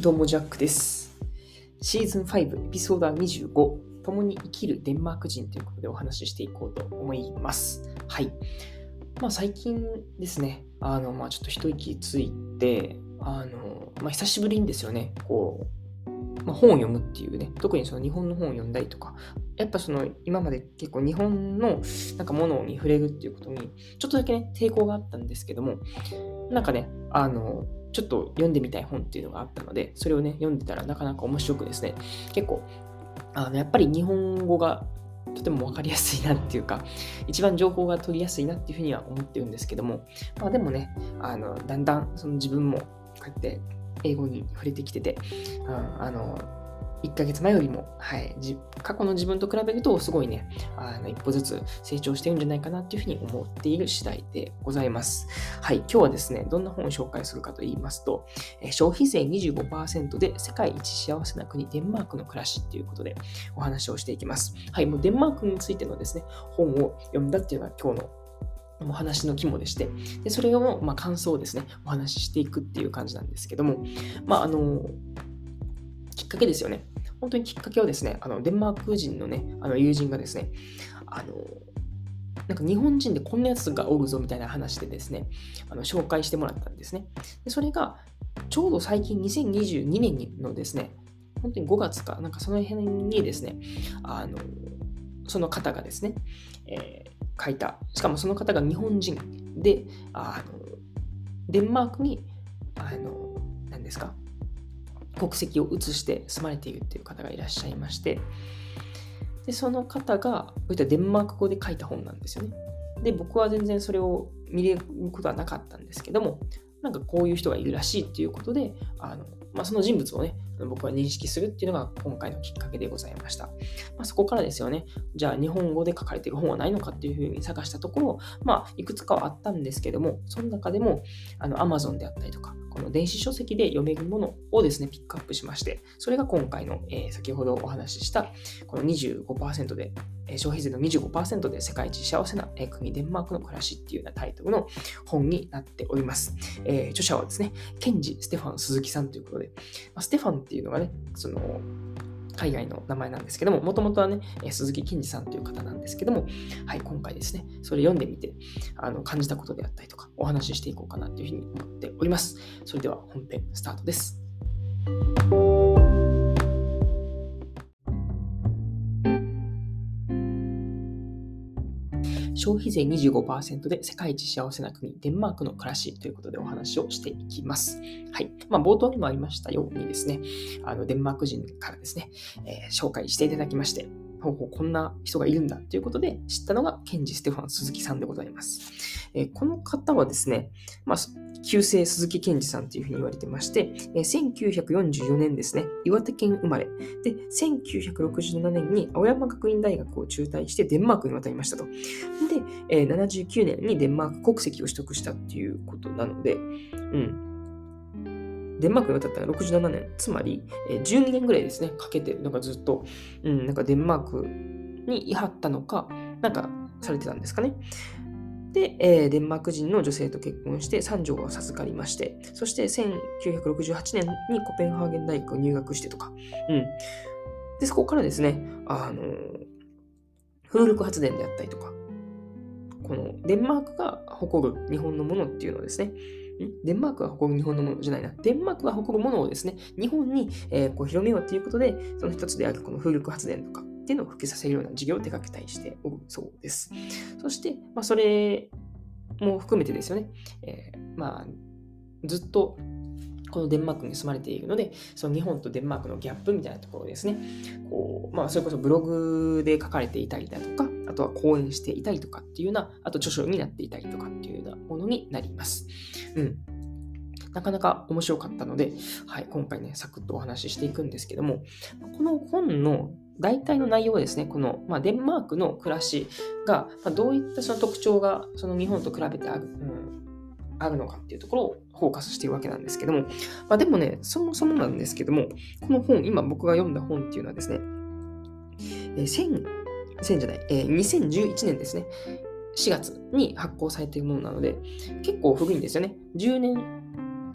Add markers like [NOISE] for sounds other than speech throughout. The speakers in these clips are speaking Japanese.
どうもジャックです。シーズン5、エピソード25、共に生きるデンマーク人ということでお話ししていこうと思います。はい。まあ最近ですね、あの、まあちょっと一息ついて、あの、まあ久しぶりにですよね、こう、まあ、本を読むっていうね、特にその日本の本を読んだりとか、やっぱその今まで結構日本のなんかものに触れるっていうことに、ちょっとだけね、抵抗があったんですけども、なんかね、あの、ちょっと読んでみたい本っていうのがあったので、それをね、読んでたらなかなか面白くですね、結構、あのやっぱり日本語がとても分かりやすいなっていうか、一番情報が取りやすいなっていうふうには思ってるんですけども、まあでもね、あのだんだんその自分もこうやって英語に触れてきてて、うん、あの、1ヶ月前よりも、はい、過去の自分と比べると、すごいね、あの一歩ずつ成長してるんじゃないかなっていうふうに思っている次第でございます。はい、今日はですね、どんな本を紹介するかと言いますと、消費税25%で世界一幸せな国、デンマークの暮らしっていうことでお話をしていきます。はい、もうデンマークについてのですね、本を読んだっていうのが今日のお話の肝でして、でそれを、まあ、感想をですね、お話ししていくっていう感じなんですけども、まあ、あの、きっかけですよね。本当にきっかけはですね、あのデンマーク人のね、あの友人がですね、あの、なんか日本人でこんなやつがおるぞみたいな話でですね、あの紹介してもらったんですね。でそれが、ちょうど最近2022年のですね、本当に5月か、なんかその辺にですね、あの、その方がですね、えー書いた、しかもその方が日本人で、あの、デンマークに、あの、何ですか、国籍を移して住まれているっていう方がいらっしゃいまして、で、その方が、こういったデンマーク語で書いた本なんですよね。で、僕は全然それを見れることはなかったんですけども、なんかこういう人がいるらしいっていうことで、あのまあ、その人物をね、僕は認識するっていうのが今回のきっかけでございました。まあ、そこからですよね、じゃあ日本語で書かれてる本はないのかっていうふうに探したところ、まあ、いくつかはあったんですけども、その中でも、あの Amazon であったりとか、この電子書籍で読めるものをですね、ピックアップしまして、それが今回の、えー先ほどお話しした、この25%で、えー消費税の25%で世界一幸せなえー国デンマークの暮らしっていうようなタイトルの本になっております。えー著者はですね、ケンジ・ステファン・鈴木さんということで、まあ、ステファンっていうのがね、その、海外の名前なんですけども、もともとはね、鈴木健二さんという方なんですけども、はい、今回ですね、それ読んでみて、あの感じたことであったりとか、お話ししていこうかなというふうに思っております。それでは本編スタートです。消費税25%で世界一幸せな国、デンマークの暮らしということでお話をしていきます。はい。まあ、冒頭にもありましたようにですね、あのデンマーク人からですね、えー紹介していただきまして、こんな人がいるんだということで知ったのがケンジ・ステファン・鈴木さんでございます。えーこの方はですね、まあ、旧姓鈴木健二さんというふうに言われてまして、えー1944年ですね、岩手県生まれ。で、1967年に青山学院大学を中退してデンマークに渡りましたと。で、えー79年にデンマーク国籍を取得したっていうことなので、うん。デンマークに渡ったのが67年、つまり、えー12年ぐらいですね、かけて、なんかずっと、うん、なんかデンマークにいはったのか、なんかされてたんですかね。で、えーデンマーク人の女性と結婚して三女を授かりまして、そして1968年にコペンハーゲン大学を入学してとか、うん。で、そこからですね、あの風力発電であったりとか、このデンマークが誇る日本のものっていうのをですね、デンマークは誇る日本のものじゃないな。デンマークは誇るものをですね、日本に、えーこう広めようということで、その一つであるこの風力発電とかっていうのを普及させるような事業を手掛けたりしておるそうです。そして、まあ、それも含めてですよね、えーまあ、ずっとこのデンマークに住まれているので、その日本とデンマークのギャップみたいなところですね、こうまあ、それこそブログで書かれていたりだとか、あとは講演していたりとかっていうような、あと著書になっていたりとかっていうようなものになります。うん。なかなか面白かったので、はい、今回ね、サクッとお話ししていくんですけども、この本の大体の内容はですね、この、まあ、デンマークの暮らしが、まあ、どういったその特徴がその日本と比べてある,、うん、あるのかっていうところをフォーカスしているわけなんですけども、まあ、でもね、そもそもなんですけども、この本、今僕が読んだ本っていうのはですね、えー1000、1000じゃない、えー2011年ですね、4月に発行されているものなので、結構古いんですよね。10年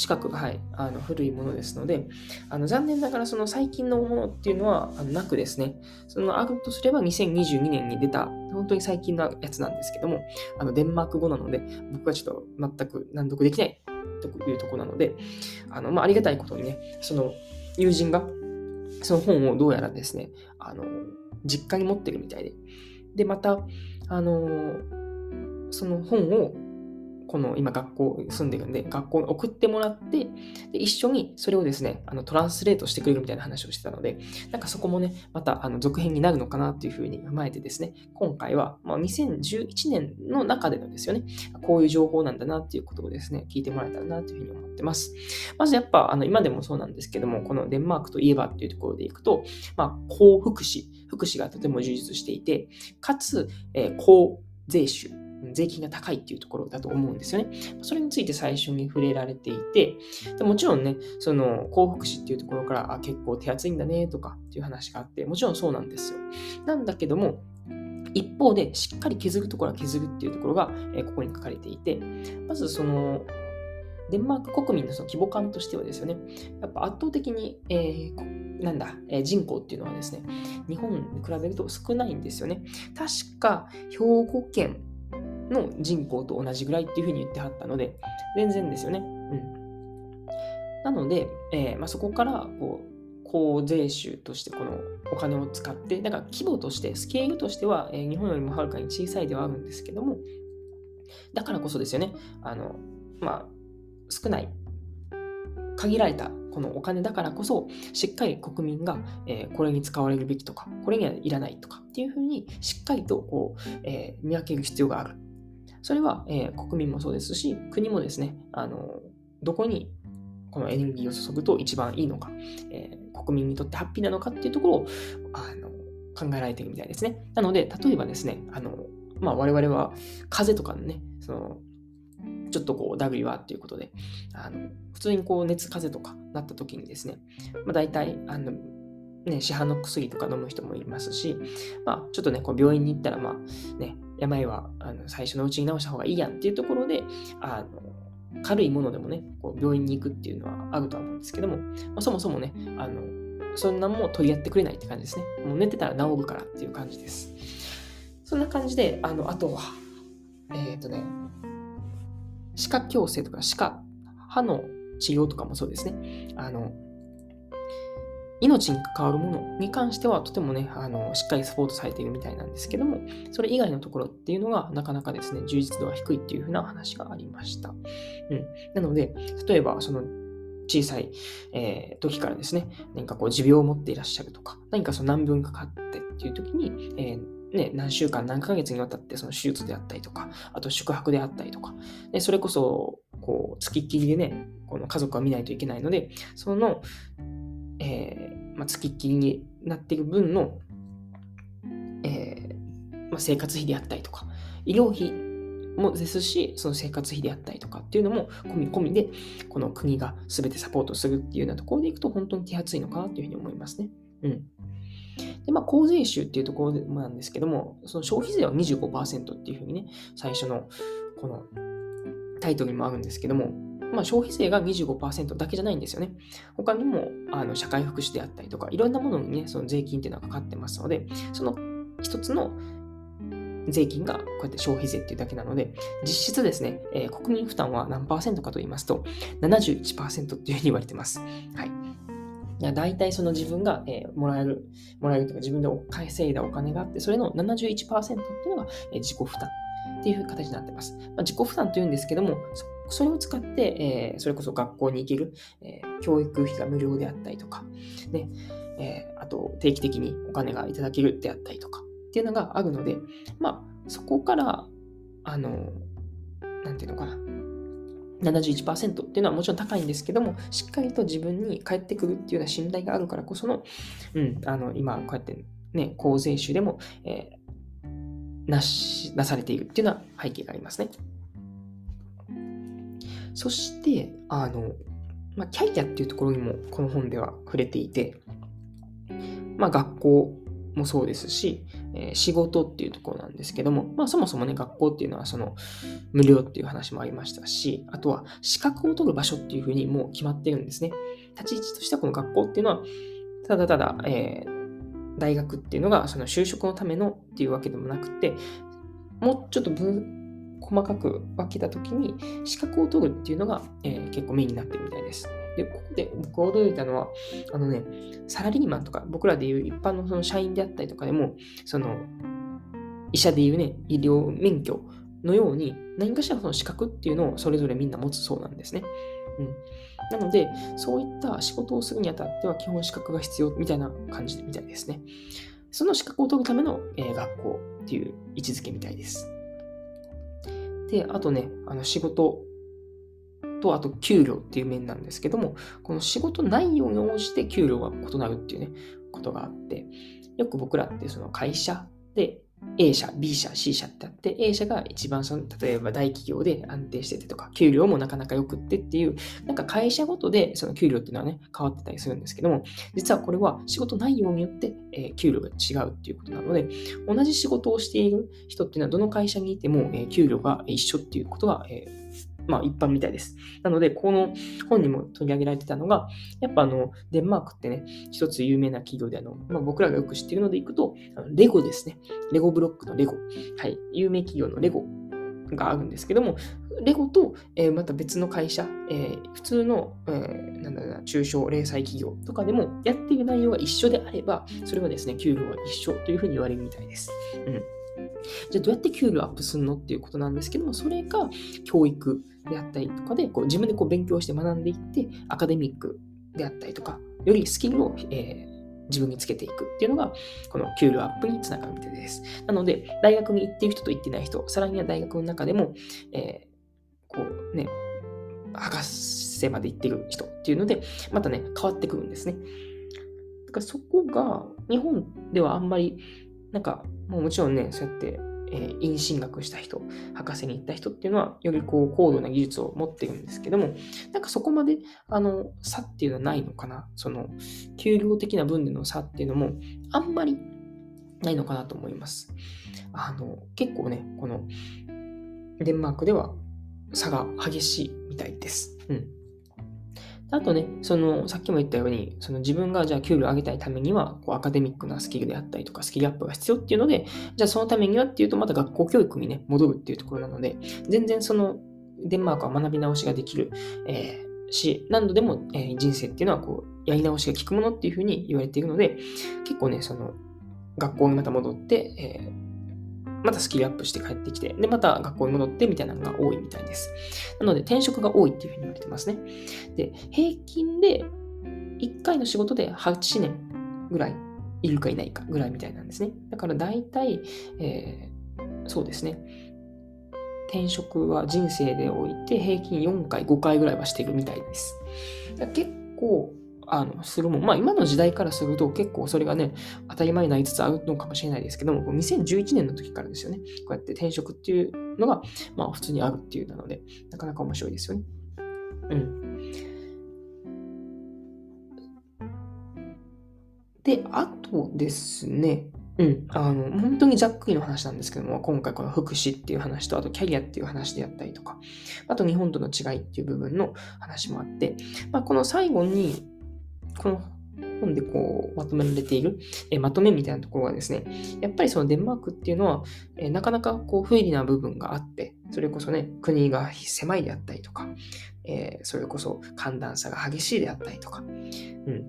近くが、はい、あの古いものですので、あの残念ながらその最近のものっていうのはあのなくですね、そのあるとすれば2022年に出た、本当に最近のやつなんですけども、あのデンマーク語なので、僕はちょっと全く難読できないというところなので、あのまあ、ありがたいことにね、その友人がその本をどうやらですね、あの実家に持ってるみたいで、で、また、あのその本をこの今学校住んでるんで、学校に送ってもらって、で一緒にそれをですね、あのトランスレートしてくれるみたいな話をしてたので、なんかそこもね、またあの続編になるのかなっていうふうに踏まえてですね、今回は、まあ、2011年の中でのですよね、こういう情報なんだなっていうことをですね、聞いてもらえたらなというふうに思ってます。まずやっぱ、あの今でもそうなんですけども、このデンマークといえばっていうところでいくと、まあ、高福祉、福祉がとても充実していて、かつ、えー、高税収、税金が高いっていうところだと思うんですよね。それについて最初に触れられていて、でもちろんね、その幸福祉っていうところから、あ、結構手厚いんだねとかっていう話があって、もちろんそうなんですよ。なんだけども、一方で、しっかり削るところは削るっていうところが、えここに書かれていて、まずその、デンマーク国民のその規模感としてはですよね、やっぱ圧倒的に、えー、なんだ、えー、人口っていうのはですね、日本に比べると少ないんですよね。確か、兵庫県の人口と同じぐらいっていうふうに言ってはったので、全然ですよね。うん。なので、えー、まあ、そこからこう高税収としてこのお金を使って、だから規模として、スケールとしては、えー、日本よりもはるかに小さいではあるんですけども、だからこそですよね、あの、まあ、少ない、限られたこのお金だからこそ、しっかり国民が、えー、これに使われるべきとか、これにはいらないとかっていうふうに、しっかりとこう、えー、見分ける必要がある。それは、えー、国民もそうですし、国もですね、あのどこにこのエネルギーを注ぐと一番いいのか、えー、国民にとってハッピーなのかっていうところをあの考えられているみたいですね。なので、例えばですね、あのまあ、我々は風邪とかのね、そのちょっとこう、ダグリはっていうことで、あの普通にこう熱風邪とかなった時にですね、まあ、大体、あのね、市販の薬とか飲む人もいますし、まあ、ちょっとね、こう病院に行ったら、まあ、ね、病はあの最初のうちに治した方がいいやんっていうところで、あの軽いものでもね、こう病院に行くっていうのはあるとは思うんですけども、まあ、そもそもね、あのそんなもん取り合ってくれないって感じですね。もう寝てたら治るからっていう感じです。そんな感じで、あのあとは、えっ、ー、とね、歯科矯正とか歯科、歯の治療とかもそうですね。あの命に関わるものに関してはとてもね、あのしっかりサポートされているみたいなんですけども、それ以外のところっていうのがなかなかですね、充実度が低いっていうふうな話がありました。うん。なので、例えばその小さい、えー、時からですね、何かこう持病を持っていらっしゃるとか、何かその難病にかかってっていう時に、えーね、何週間、何ヶ月にわたってその手術であったりとか、あと宿泊であったりとか、でそれこそ、こう、付きっきりでね、この家族は見ないといけないので、その、えー、まあ、付きっきりになっている分の、えー、まあ、生活費であったりとか、医療費もですし、その生活費であったりとかっていうのも込み込みで、この国が全てサポートするっていうようなところでいくと、本当に手厚いのかなというふうに思いますね。うん。で、まあ、公税収っていうところなんですけども、その消費税は25%っていうふうにね、最初のこのタイトルにもあるんですけども、まあ、消費税が25%だけじゃないんですよね。他にもあの社会福祉であったりとか、いろんなものにね、その税金っていうのがかかってますので、その一つの税金がこうやって消費税っていうだけなので、実質ですね、えー、国民負担は何パーセントかと言いますと、71%っていうふうに言われてます。はい。いや大体その自分が、えー、もらえる、もらえるとか自分で稼いだお金があって、それの71%っていうのが、えー、自己負担っていう形になってます。まあ、自己負担というんですけども、そそれを使って、えー、それこそ学校に行ける、えー、教育費が無料であったりとか、ね、えー、あと定期的にお金がいただけるであったりとかっていうのがあるので、まあ、そこから、あの、なんていうのかな、71%っていうのはもちろん高いんですけども、しっかりと自分に返ってくるっていうような信頼があるからこその、うん、あの、今、こうやってね、公税収でも、えー、なし、なされているっていうような背景がありますね。そして、あの、まあ、キャリアっていうところにもこの本では触れていて、まあ、学校もそうですし、えー、仕事っていうところなんですけども、まあそもそもね、学校っていうのはその無料っていう話もありましたし、あとは資格を取る場所っていうふうにもう決まってるんですね。立ち位置としてはこの学校っていうのは、ただただ、えー、大学っていうのがその就職のためのっていうわけでもなくて、もうちょっと分細かく分けたときに資格を取るっていうのが、えー、結構メインになってるみたいです。で、ここで僕が驚いたのは、あのね、サラリーマンとか、僕らでいう一般のその社員であったりとかでも、その、医者でいうね、医療免許のように、何かしらその資格っていうのをそれぞれみんな持つそうなんですね。うん。なので、そういった仕事をするにあたっては基本資格が必要みたいな感じみたいですね。その資格を取るための、えー、学校っていう位置づけみたいです。で、あとね、あの仕事。と、あと給料っていう面なんですけども、この仕事内容に応じて給料が異なるっていうね、ことがあって、よく僕らってその会社で A 社、B 社、C 社ってあって、A 社が一番その、例えば大企業で安定しててとか、給料もなかなか良くってっていう、なんか会社ごとでその給料っていうのはね、変わってたりするんですけども、実はこれは仕事内容によって、えー、給料が違うっていうことなので、同じ仕事をしている人っていうのはどの会社にいても、えー、給料が一緒っていうことは、えーまあ一般みたいです。なので、この本にも取り上げられてたのが、やっぱあの、デンマークってね、一つ有名な企業であの、まあ、僕らがよく知っているのでいくと、レゴですね。レゴブロックのレゴ。はい。有名企業のレゴがあるんですけども、レゴと、えー、また別の会社、えー、普通の、えー、なんだろうな、中小零細企業とかでもやっている内容が一緒であれば、それはですね、給料が一緒というふうに言われるみたいです。うん。じゃあどうやって給料アップするのっていうことなんですけども、それが教育であったりとかで、こう自分でこう勉強して学んでいって、アカデミックであったりとか、よりスキルを、えー自分につけていくっていうのが、この給料アップにつながるみたいです。なので、大学に行っている人と行ってない人、さらには大学の中でも、えー、こうね、博士まで行ってる人っていうので、またね、変わってくるんですね。だからそこが、日本ではあんまり、なんか、もうもちろんね、そうやってえー、院進学した人、博士に行った人っていうのは、よりこう高度な技術を持ってるんですけども、なんかそこまで、あの、差っていうのはないのかな。その、給料的な分での差っていうのも、あんまりないのかなと思います。あの、結構ね、この、デンマークでは差が激しいみたいです。うん。あとね、その、さっきも言ったように、その自分がじゃあ給料上げたいためには、こうアカデミックなスキルであったりとか、スキルアップが必要っていうので、じゃあそのためにはっていうと、また学校教育にね、戻るっていうところなので、全然その、デンマークは学び直しができる、えー、し、何度でも、えー、人生っていうのは、こう、やり直しが効くものっていうふうに言われているので、結構ね、その、学校にまた戻って、えーまたスキルアップして帰ってきて、で、また学校に戻ってみたいなのが多いみたいです。なので、転職が多いっていうふうに言われてますね。で、平均で1回の仕事で8年ぐらいいるかいないかぐらいみたいなんですね。だから大体、えー、そうですね。転職は人生でおいて平均4回、5回ぐらいはしてるみたいです。結構あの、するもん。まあ今の時代からすると結構それがね、当たり前になりつつあるのかもしれないですけども、2011年の時からですよね。こうやって転職っていうのが、まあ普通にあるっていうなので、なかなか面白いですよね。うん。で、あとですね、うん、あの、本当にざっくりの話なんですけども、今回この福祉っていう話と、あとキャリアっていう話であったりとか、あと日本との違いっていう部分の話もあって、まあ、この最後に、この本でこうまとめられている、えまとめみたいなところはですね、やっぱりそのデンマークっていうのは、えなかなかこう不利な部分があって、それこそね、国が狭いであったりとか、えー、それこそ寒暖差が激しいであったりとか、うん、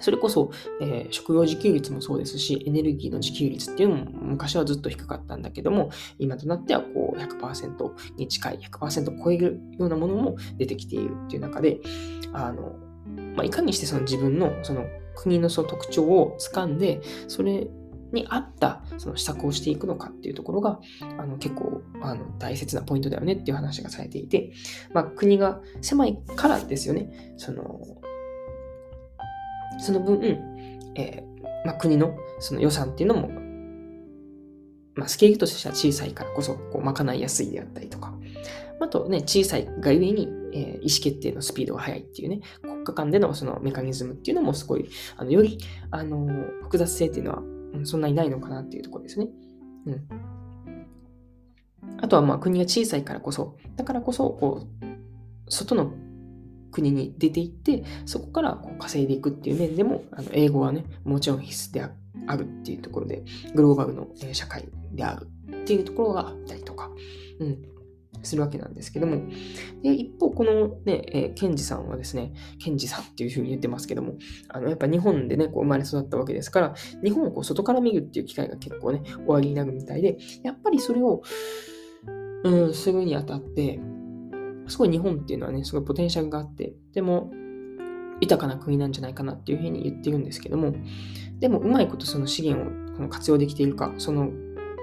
それこそ、えー、食料自給率もそうですし、エネルギーの自給率っていうのも昔はずっと低かったんだけども、今となってはこう100%に近い、100%超えるようなものも出てきているっていう中で、あの、まあ、いかにしてその自分のその国のその特徴をつかんで、それに合ったその施策をしていくのかっていうところがあの結構あの大切なポイントだよねっていう話がされていて、まあ、国が狭いからですよね。そのその分、えー、まあ、国のその予算っていうのも、まあ、スケールとしては小さいからこそこう賄いやすいであったりとか、あとね、小さいがゆえに、えー、意思決定のスピードが速いっていうね、国家間でのそのメカニズムっていうのもすごい、あのより、あの複雑性っていうのはうん、そんなにないのかなっていうところですね。うん。あとはまあ国が小さいからこそ、だからこそ、こう、外の国に出ていって、そこからこう稼いでいくっていう面でも、あの英語はね、もちろん必須でああるっていうところで、グローバルの社会であるっていうところがあったりとか、うん、するわけなんですけども、で一方、このね、えー、ケンジさんはですね、ケンジさんっていうふうに言ってますけども、あのやっぱ日本でね、こう生まれ育ったわけですから、日本をこう外から見るっていう機会が結構ね、終わりになるみたいで、やっぱりそれを、うん、するにあたって、すごい日本っていうのはね、すごいポテンシャルがあって、でも、豊かな国なんじゃないかなっていうふうに言ってるんですけども、でも、うまいことその資源をこの活用できているか、その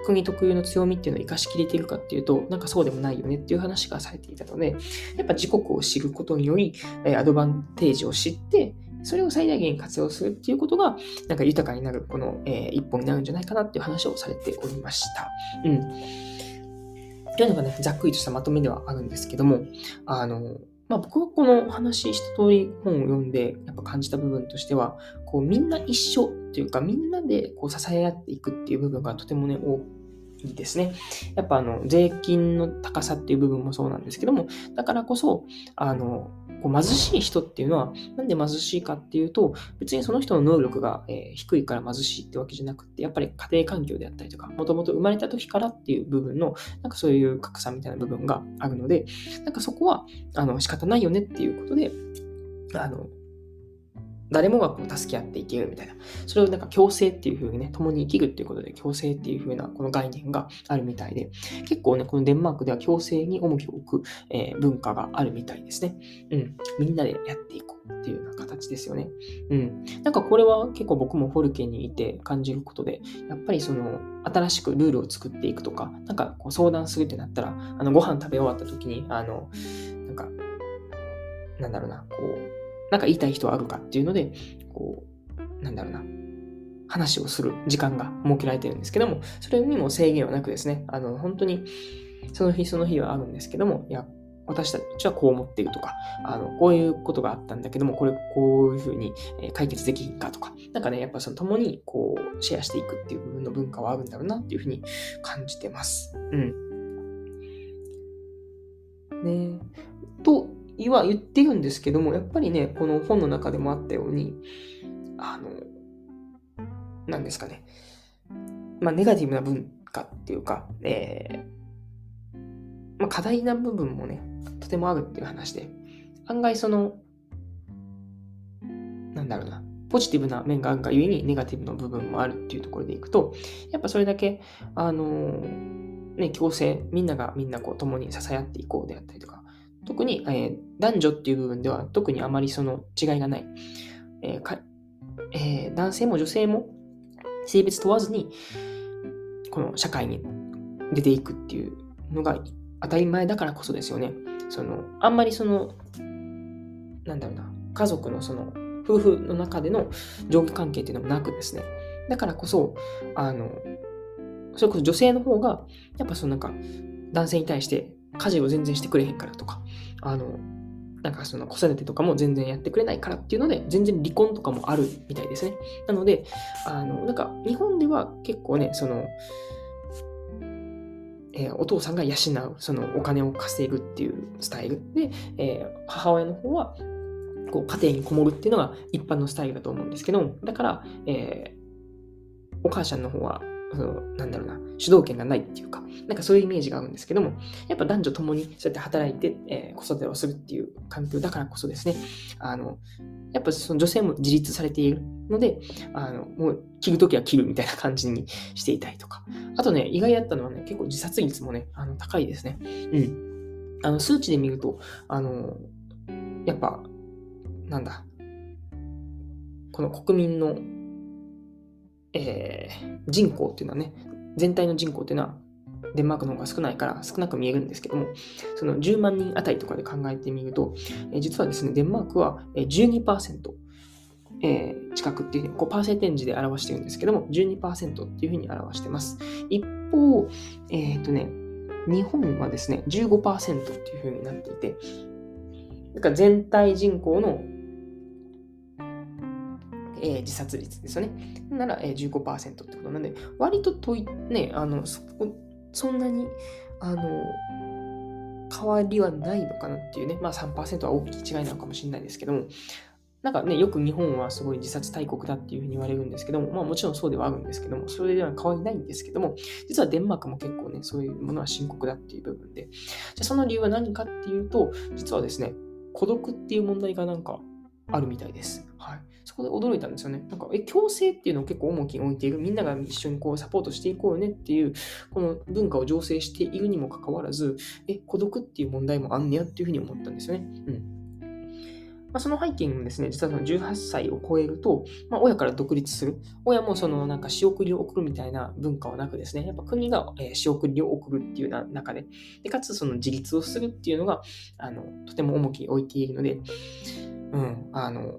国特有の強みっていうのを生かしきれているかっていうと、なんかそうでもないよねっていう話がされていたので、やっぱ自国を知ることにより、アドバンテージを知って、それを最大限活用するっていうことが、なんか豊かになる、この、えー、一本になるんじゃないかなっていう話をされておりました。うん。というのがね、ざっくりとしたまとめではあるんですけども、あの、まあ、僕はこの話一通り本を読んでやっぱ感じた部分としては、こうみんな一緒というかみんなでこう支え合っていくっていう部分がとてもね、多いですね。やっぱあの税金の高さっていう部分もそうなんですけども、だからこそ、あの、こう貧しい人っていうのは、なんで貧しいかっていうと、別にその人の能力が、えー、低いから貧しいってわけじゃなくて、やっぱり家庭環境であったりとか、もともと生まれた時からっていう部分の、なんかそういう格差みたいな部分があるので、なんかそこは、あの、仕方ないよねっていうことで、あの、誰もがこう助け合っていけるみたいな。それをなんか共生っていう風にね、共に生きるっていうことで共生っていう風なこの概念があるみたいで、結構ね、このデンマークでは共生に重きを置く、えー、文化があるみたいですね。うん。みんなでやっていこうっていうような形ですよね。うん。なんかこれは結構僕もフォルケにいて感じることで、やっぱりその新しくルールを作っていくとか、なんかこう相談するってなったら、あのご飯食べ終わった時に、あの、なんか、なんだろうな、こう、なんか言いたい人はあるかっていうので、こう、なんだろうな、話をする時間が設けられてるんですけども、それにも制限はなくですね、あの、本当に、その日その日はあるんですけども、いや、私たちはこう思っているとか、あの、こういうことがあったんだけども、これ、こういうふうに解決できんかとか、なんかね、やっぱその共にこう、シェアしていくっていう部分の文化はあるんだろうなっていうふうに感じてます。うん。ねとは言ってるんですけども、やっぱりね、この本の中でもあったように、あの、何ですかね、まあ、ネガティブな文化っていうか、えー、まあ、課題な部分もね、とてもあるっていう話で、案外その、なんだろうな、ポジティブな面があるがゆえにネガティブな部分もあるっていうところでいくと、やっぱそれだけ、あのね、共生、みんながみんなこう共に支え合っていこうであったりとか、特に、えー、男女っていう部分では特にあまりその違いがない。えーかえー、男性も女性も性別問わずにこの社会に出ていくっていうのが当たり前だからこそですよね。そのあんまりそのなんだろうな家族のその夫婦の中での上下関係っていうのもなくですね。だからこそ、あの、それこそ女性の方が、やっぱそのなんか、男性に対して家事を全然してくれへんからとか、あの、なんかその子育てとかも全然やってくれないからっていうので、全然離婚とかもあるみたいですね。なので、あの、なんか日本では結構ね、その、えー、お父さんが養う、そのお金を稼ぐっていうスタイルで、えー、母親の方は、こう家庭にこもるっていうのが一般のスタイルだと思うんですけど、だから、えー、お母さんの方はそのなんだろうな、主導権がないっていうか、なんかそういうイメージがあるんですけども、やっぱ男女ともにそうやって働いて、えー、子育てをするっていう環境だからこそですね、あの、やっぱその女性も自立されているので、あの、もう切るときは切るみたいな感じにしていたりとか。あとね、意外だったのはね、結構自殺率もね、あの高いですね。うん。あの、数値で見ると、あの、やっぱ、なんだ、この国民のえー、人口っていうのはね、全体の人口っていうのはデンマークの方が少ないから少なく見えるんですけども、その10万人あたりとかで考えてみると、えー、実はですね、デンマークは12%、えー、近くっていうふうに、こうパーセンテージで表してるんですけども、12%っていうふうに表してます。一方、えっ、ー、とね、日本はですね、15%っていうふうになっていて、だから全体人口のえー、自殺率ですよね。なら、えー、15%ってことなんで、割ととい、ね、あの、そそんなに、あの、変わりはないのかなっていうね、まあ3%は大きい違いなのかもしれないですけども、なんかね、よく日本はすごい自殺大国だっていうふうに言われるんですけども、まあもちろんそうではあるんですけども、それでは変わりないんですけども、実はデンマークも結構ね、そういうものは深刻だっていう部分で、じゃあその理由は何かっていうと、実はですね、孤独っていう問題がなんかあるみたいです。はい。そこで驚いたんですよね。なんか、え、共生っていうのを結構重きに置いている、みんなが一緒にこうサポートしていこうよねっていう、この文化を醸成しているにもかかわらず、え、孤独っていう問題もあんねやっていうふうに思ったんですよね。うん。まあ、その背景もですね、実はその18歳を超えると、まあ、親から独立する。親もそのなんか仕送りを送るみたいな文化はなくですね、やっぱ国が、え仕送りを送るっていうな中でで、かつその自立をするっていうのが、あの、とても重きに置いているので、うん、あの、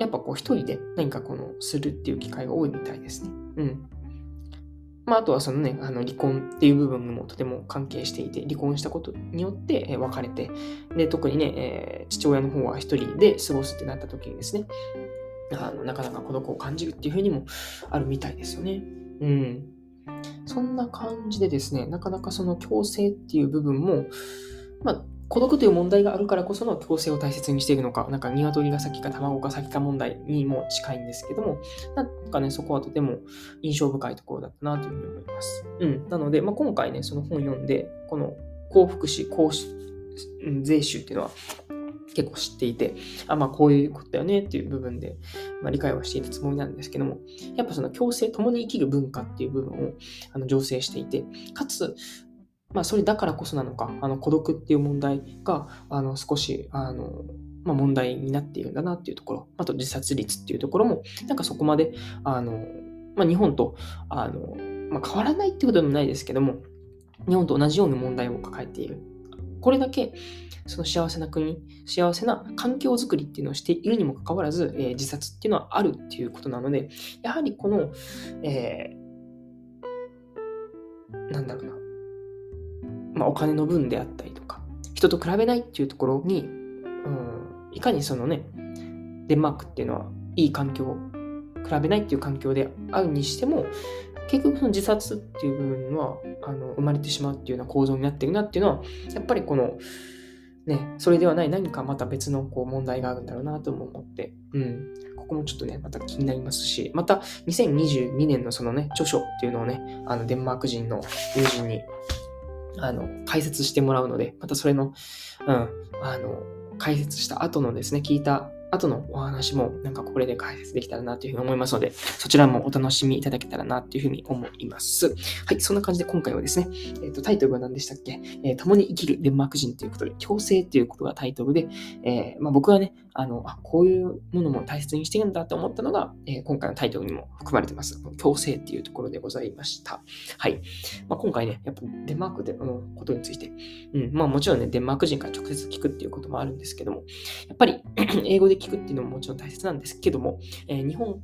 やっぱこう一人で何かこのするっていう機会が多いみたいですね。うん。まあ、あとはそのね、あの離婚っていう部分もとても関係していて、離婚したことによって、別れて、で、特にね、えー、父親の方は一人で過ごすってなった時にですね、あのなかなか孤独を感じるっていうふうにもあるみたいですよね。うん。そんな感じでですね、なかなかその強制っていう部分も、まあ、孤独という問題があるからこその共生を大切にしているのか、なんか鶏が先か卵が先か問題にも近いんですけども、なんかね、そこはとても印象深いところだったなというふうに思います。うん。なので、まあ、今回ね、その本読んで、この幸福祉、公税収っていうのは結構知っていて、あ、まあこういうことだよねっていう部分で、まあ、理解はしているつもりなんですけども、やっぱその共生、共に生きる文化っていう部分をあの醸成していて、かつ、まあ、それだからこそなのか、あの孤独っていう問題があの少しあの、まあ、問題になっているんだなっていうところ、あと自殺率っていうところも、なんかそこまであの、まあ、日本とあの、まあ、変わらないってことでもないですけども、日本と同じような問題を抱えている。これだけその幸せな国、幸せな環境づくりっていうのをしているにもかかわらず、えー、自殺っていうのはあるっていうことなので、やはりこの、えー、なんだろうな、まあ、お金の分であったりとか、人と比べないっていうところに、うん、いかにそのね、デンマークっていうのはいい環境、比べないっていう環境であるにしても、結局その自殺っていう部分はあの生まれてしまうっていうような構造になってるなっていうのは、やっぱりこの、ね、それではない何かまた別のこう問題があるんだろうなとも思って、うん、ここもちょっとね、また気になりますし、また2022年のそのね、著書っていうのをね、あのデンマーク人の友人にあの、解説してもらうので、またそれの、うん、あの、解説した後のですね、聞いた後のお話もなんかこれで解説できたらなというふうに思いますので、そちらもお楽しみいただけたらなというふうに思います。はい、そんな感じで今回はですね、えっ、ー、と、タイトルは何でしたっけ、えー、共に生きるデンマーク人ということで、共生ということがタイトルで、えー、まあ、僕はね、あの、あ、こういうものも大切にしてるんだと思ったのが、え今回のタイトルにも含まれてます。共生っていうところでございました。はい。まあ、今回ね、やっぱデンマークでのことについて、うん、まあもちろんね、デンマーク人から直接聞くっていうこともあるんですけども、やっぱり [CLEARS THROAT] 英語で聞くっていうのももちろん大切なんですけども、えー、日本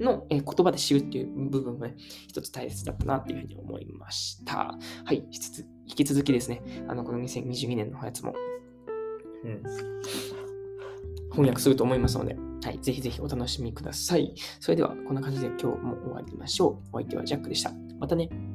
の言葉で知るっていう部分もね、一つ大切だったなっていうふうに思いました。はい。引き続きですね、あの、この2022年のやつも、うん、翻訳すると思いますので、はい。ぜひぜひお楽しみください。それでは、こんな感じで今日も終わりましょう。お相手はジャックでした。またね。